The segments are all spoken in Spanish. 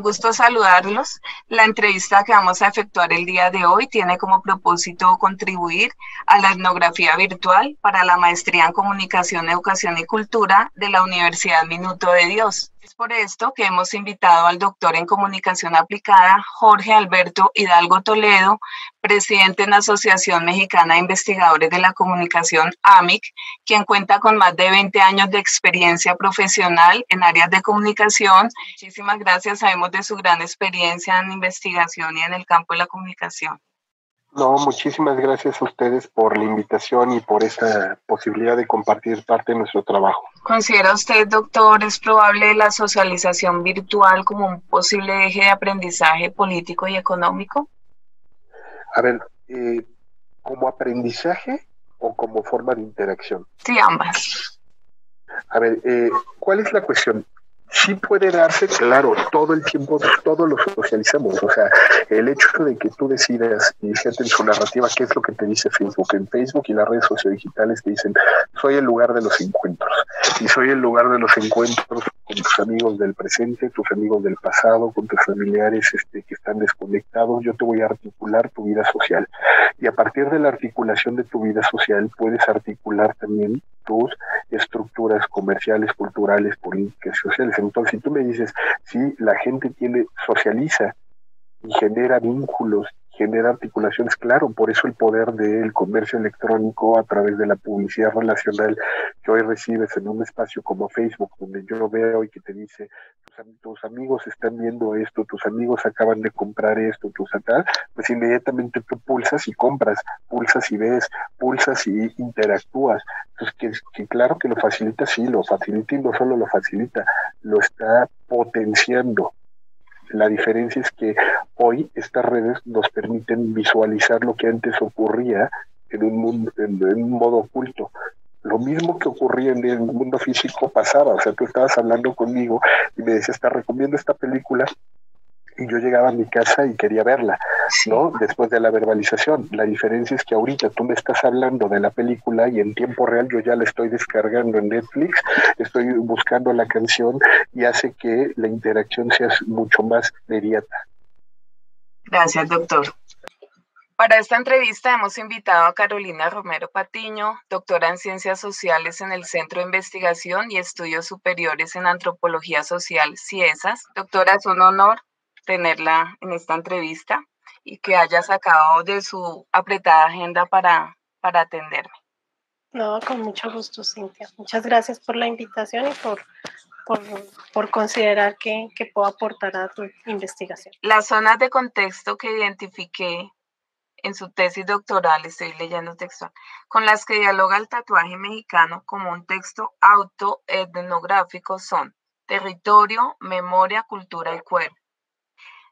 Gusto saludarlos. La entrevista que vamos a efectuar el día de hoy tiene como propósito contribuir a la etnografía virtual para la maestría en comunicación, educación y cultura de la Universidad Minuto de Dios. Es por esto que hemos invitado al doctor en comunicación aplicada, Jorge Alberto Hidalgo Toledo, presidente en la Asociación Mexicana de Investigadores de la Comunicación, AMIC, quien cuenta con más de 20 años de experiencia profesional en áreas de comunicación. Muchísimas gracias, sabemos de su gran experiencia en investigación y en el campo de la comunicación. No, muchísimas gracias a ustedes por la invitación y por esta posibilidad de compartir parte de nuestro trabajo. ¿Considera usted, doctor, es probable la socialización virtual como un posible eje de aprendizaje político y económico? A ver, eh, ¿como aprendizaje o como forma de interacción? Sí, ambas. A ver, eh, ¿cuál es la cuestión? Sí puede darse, claro, todo el tiempo, todo lo socializamos. O sea, el hecho de que tú decidas iniciarte en su narrativa, ¿qué es lo que te dice Facebook? En Facebook y las redes sociodigitales te dicen, soy el lugar de los encuentros. Y soy el lugar de los encuentros con tus amigos del presente, tus amigos del pasado, con tus familiares este, que están desconectados. Yo te voy a articular tu vida social. Y a partir de la articulación de tu vida social, puedes articular también tus estructuras comerciales, culturales, políticas, sociales. Entonces, si tú me dices, si la gente tiene, socializa y genera vínculos genera articulaciones, claro, por eso el poder del comercio electrónico a través de la publicidad relacional que hoy recibes en un espacio como Facebook, donde yo veo y que te dice, tus, amigos están viendo esto, tus amigos acaban de comprar esto, tus tal, pues inmediatamente tú pulsas y compras, pulsas y ves, pulsas y interactúas. Entonces, que claro que lo facilita, sí, lo facilita y no solo lo facilita, lo está potenciando la diferencia es que hoy estas redes nos permiten visualizar lo que antes ocurría en un, mundo, en, un modo oculto. Lo mismo que ocurría en el mundo físico pasaba, o sea, tú estabas hablando conmigo y me decías, te recomiendo esta película y yo llegaba a mi casa y quería verla, ¿no? Después de la verbalización. La diferencia es que ahorita tú me estás hablando de la película y en tiempo real yo ya la estoy descargando en Netflix, estoy buscando la canción y hace que la interacción sea mucho más inmediata. Gracias, doctor. Para esta entrevista hemos invitado a Carolina Romero Patiño, doctora en Ciencias Sociales en el Centro de Investigación y Estudios Superiores en Antropología Social, CIESAS. Doctora, es un honor tenerla en esta entrevista y que haya sacado de su apretada agenda para, para atenderme. No, con mucho gusto, Cintia. Muchas gracias por la invitación y por, por, por considerar que, que, puedo aportar a tu investigación. Las zonas de contexto que identifiqué en su tesis doctoral, estoy leyendo textual, con las que dialoga el tatuaje mexicano como un texto autoetnográfico son territorio, memoria, cultura y cuerpo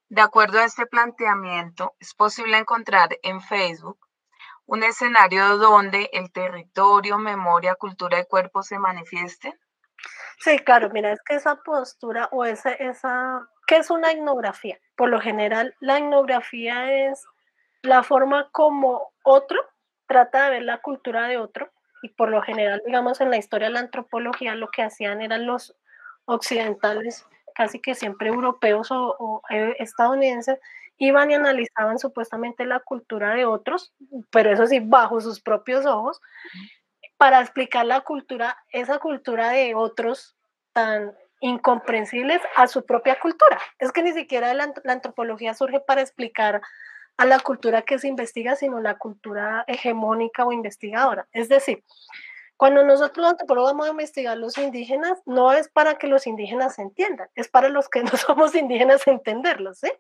de acuerdo a este planteamiento, es posible encontrar en Facebook un escenario donde el territorio, memoria, cultura y cuerpo se manifiesten. Sí, claro, mira, es que esa postura o esa, esa, ¿qué es una etnografía? Por lo general, la etnografía es la forma como otro trata de ver la cultura de otro y por lo general, digamos, en la historia de la antropología lo que hacían eran los occidentales casi que siempre europeos o, eh, estadounidenses, iban y analizaban supuestamente la cultura de otros, pero eso sí, bajo sus propios ojos, para explicar la cultura, esa cultura de otros tan incomprensibles a su propia cultura. Es que ni siquiera la, la antropología surge para explicar a la cultura que se investiga, sino la cultura hegemónica o investigadora. Es decir, cuando nosotros los antropólogos vamos a investigar los indígenas, no es para que los indígenas se entiendan, es para los que no somos indígenas entenderlos, ¿sí?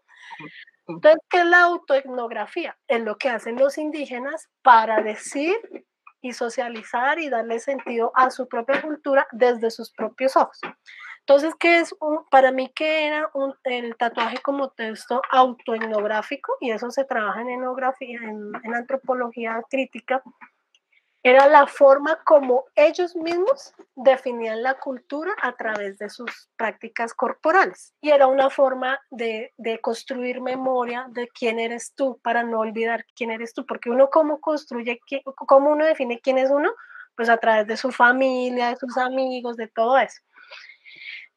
Entonces, ¿qué es la autoetnografía? Es lo que hacen los indígenas para decir y socializar y darle sentido a su propia cultura desde sus propios ojos. Entonces, ¿qué es un, para mí qué era un, el tatuaje como texto autoetnográfico? Y eso se trabaja en etnografía, en, en antropología crítica, era la forma como ellos mismos definían la cultura a través de sus prácticas corporales. Y era una forma de, construir memoria de quién eres tú para no olvidar quién eres tú, porque uno cómo construye, cómo uno define quién es uno, pues a través de su familia, de sus amigos, de todo eso.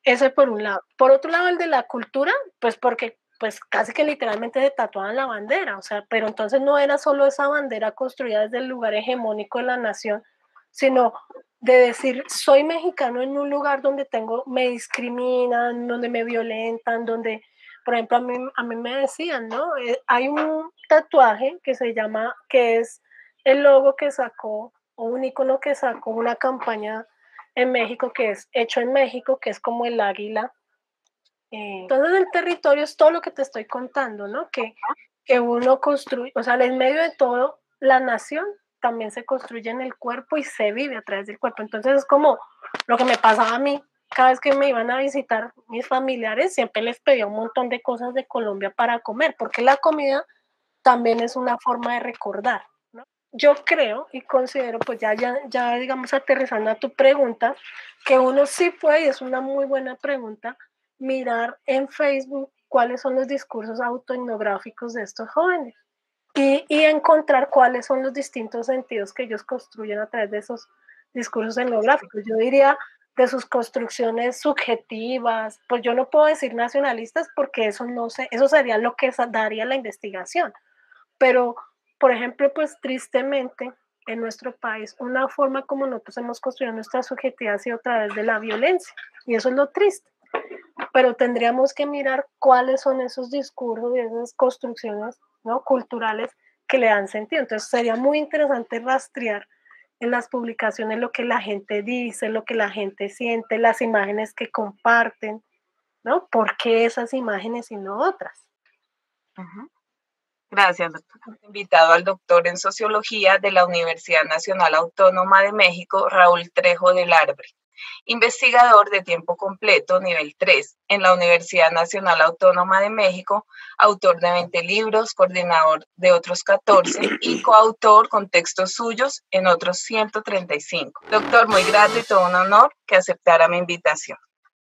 ese por un lado. Por otro lado, el de la cultura, pues porque pues casi que literalmente se tatuaban la bandera, o sea, pero entonces no era solo esa bandera construida desde el lugar hegemónico de la nación, sino de decir, soy mexicano en un lugar donde tengo, me discriminan, donde me violentan, donde, por ejemplo, a mí, a mí me decían, ¿no? Eh, hay un tatuaje que se llama, que es el logo que sacó, o un icono que sacó una campaña en México que es hecho en México, que es como el águila entonces el territorio es todo lo que te estoy contando, ¿no? Que, que uno construye, o sea, en medio de todo, la nación también se construye en el cuerpo y se vive a través del cuerpo. Entonces es como lo que me pasaba a mí. Cada vez que me iban a visitar mis familiares, siempre les pedía un montón de cosas de Colombia para comer, porque la comida también es una forma de recordar. ¿no? Yo creo y considero, pues ya, ya, ya digamos aterrizando a tu pregunta, que uno sí puede, y es una muy buena pregunta, mirar en Facebook cuáles son los discursos autoetnográficos de estos jóvenes y, y, encontrar cuáles son los distintos sentidos que ellos construyen a través de esos discursos etnográficos. Yo diría de sus construcciones subjetivas, pues yo no puedo decir nacionalistas porque eso no sé, eso sería lo que daría la investigación. Pero, por ejemplo, pues tristemente en nuestro país, una forma como nosotros hemos construido nuestra subjetividad ha sido a través de la violencia. Y eso es lo triste pero tendríamos que mirar cuáles son esos discursos y esas construcciones ¿no? culturales que le dan sentido. Entonces sería muy interesante rastrear en las publicaciones lo que la gente dice, lo que la gente siente, las imágenes que comparten, ¿no? ¿Por qué esas imágenes y no otras? Gracias, doctor. Invitado al doctor en sociología de la Universidad Nacional Autónoma de México, Raúl Trejo del Arbre investigador de tiempo completo, nivel 3, en la Universidad Nacional Autónoma de México, autor de 20 libros, coordinador de otros 14 y coautor con textos suyos en otros 135. Doctor, muy grato y todo un honor que aceptara mi invitación.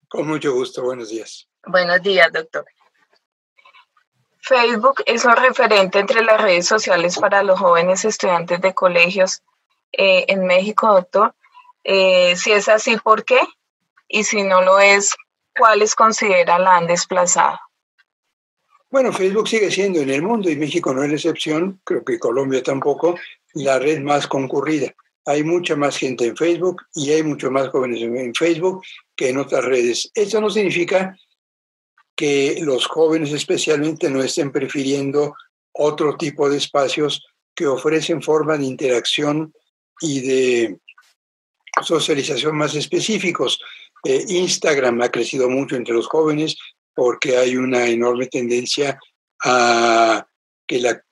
Con mucho gusto, buenos días. Buenos días, doctor. Facebook es un referente entre las redes sociales para los jóvenes estudiantes de colegios eh, en México, doctor. Eh, si es así, ¿por qué? Y si no lo es, ¿cuáles considera la han desplazado? Bueno, Facebook sigue siendo en el mundo y México no es la excepción, creo que Colombia tampoco, la red más concurrida. Hay mucha más gente en Facebook y hay mucho más jóvenes en Facebook que en otras redes. Eso no significa que los jóvenes especialmente no estén prefiriendo otro tipo de espacios que ofrecen forma de interacción y de socialización más específicos. Eh, Instagram ha crecido mucho entre los jóvenes porque hay una enorme tendencia a que, la,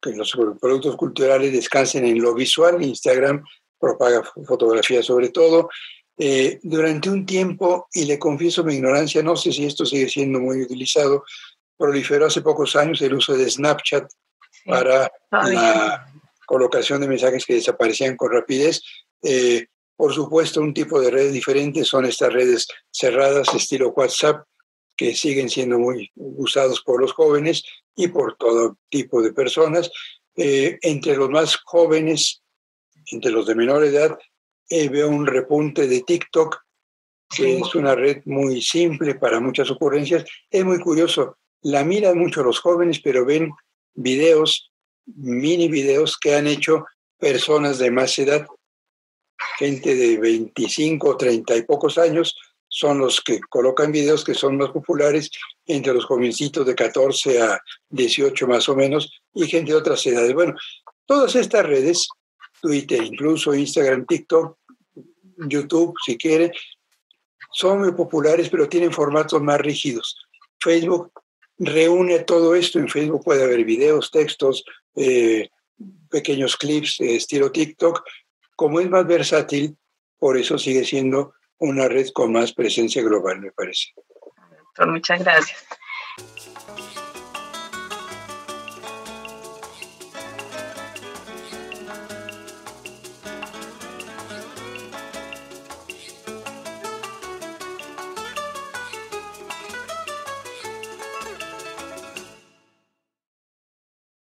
que los productos culturales descansen en lo visual. Instagram propaga fotografía sobre todo. Eh, durante un tiempo, y le confieso mi ignorancia, no sé si esto sigue siendo muy utilizado, proliferó hace pocos años el uso de Snapchat para la colocación de mensajes que desaparecían con rapidez. Eh, por supuesto, un tipo de redes diferentes son estas redes cerradas, estilo WhatsApp, que siguen siendo muy usados por los jóvenes y por todo tipo de personas. Eh, entre los más jóvenes, entre los de menor edad, eh, veo un repunte de TikTok, que es una red muy simple para muchas ocurrencias. Es muy curioso, la miran mucho los jóvenes, pero ven videos, mini videos que han hecho personas de más edad gente de 25, 30 y pocos años son los que colocan videos que son más populares entre los jovencitos de 14 a 18 más o menos y gente de otras edades. Bueno, todas estas redes, Twitter, incluso Instagram, TikTok, YouTube, si quiere, son muy populares, pero tienen formatos más rígidos. Facebook reúne todo esto. En Facebook puede haber videos, textos, eh, pequeños clips estilo TikTok, como es más versátil, por eso sigue siendo una red con más presencia global, me parece. muchas gracias.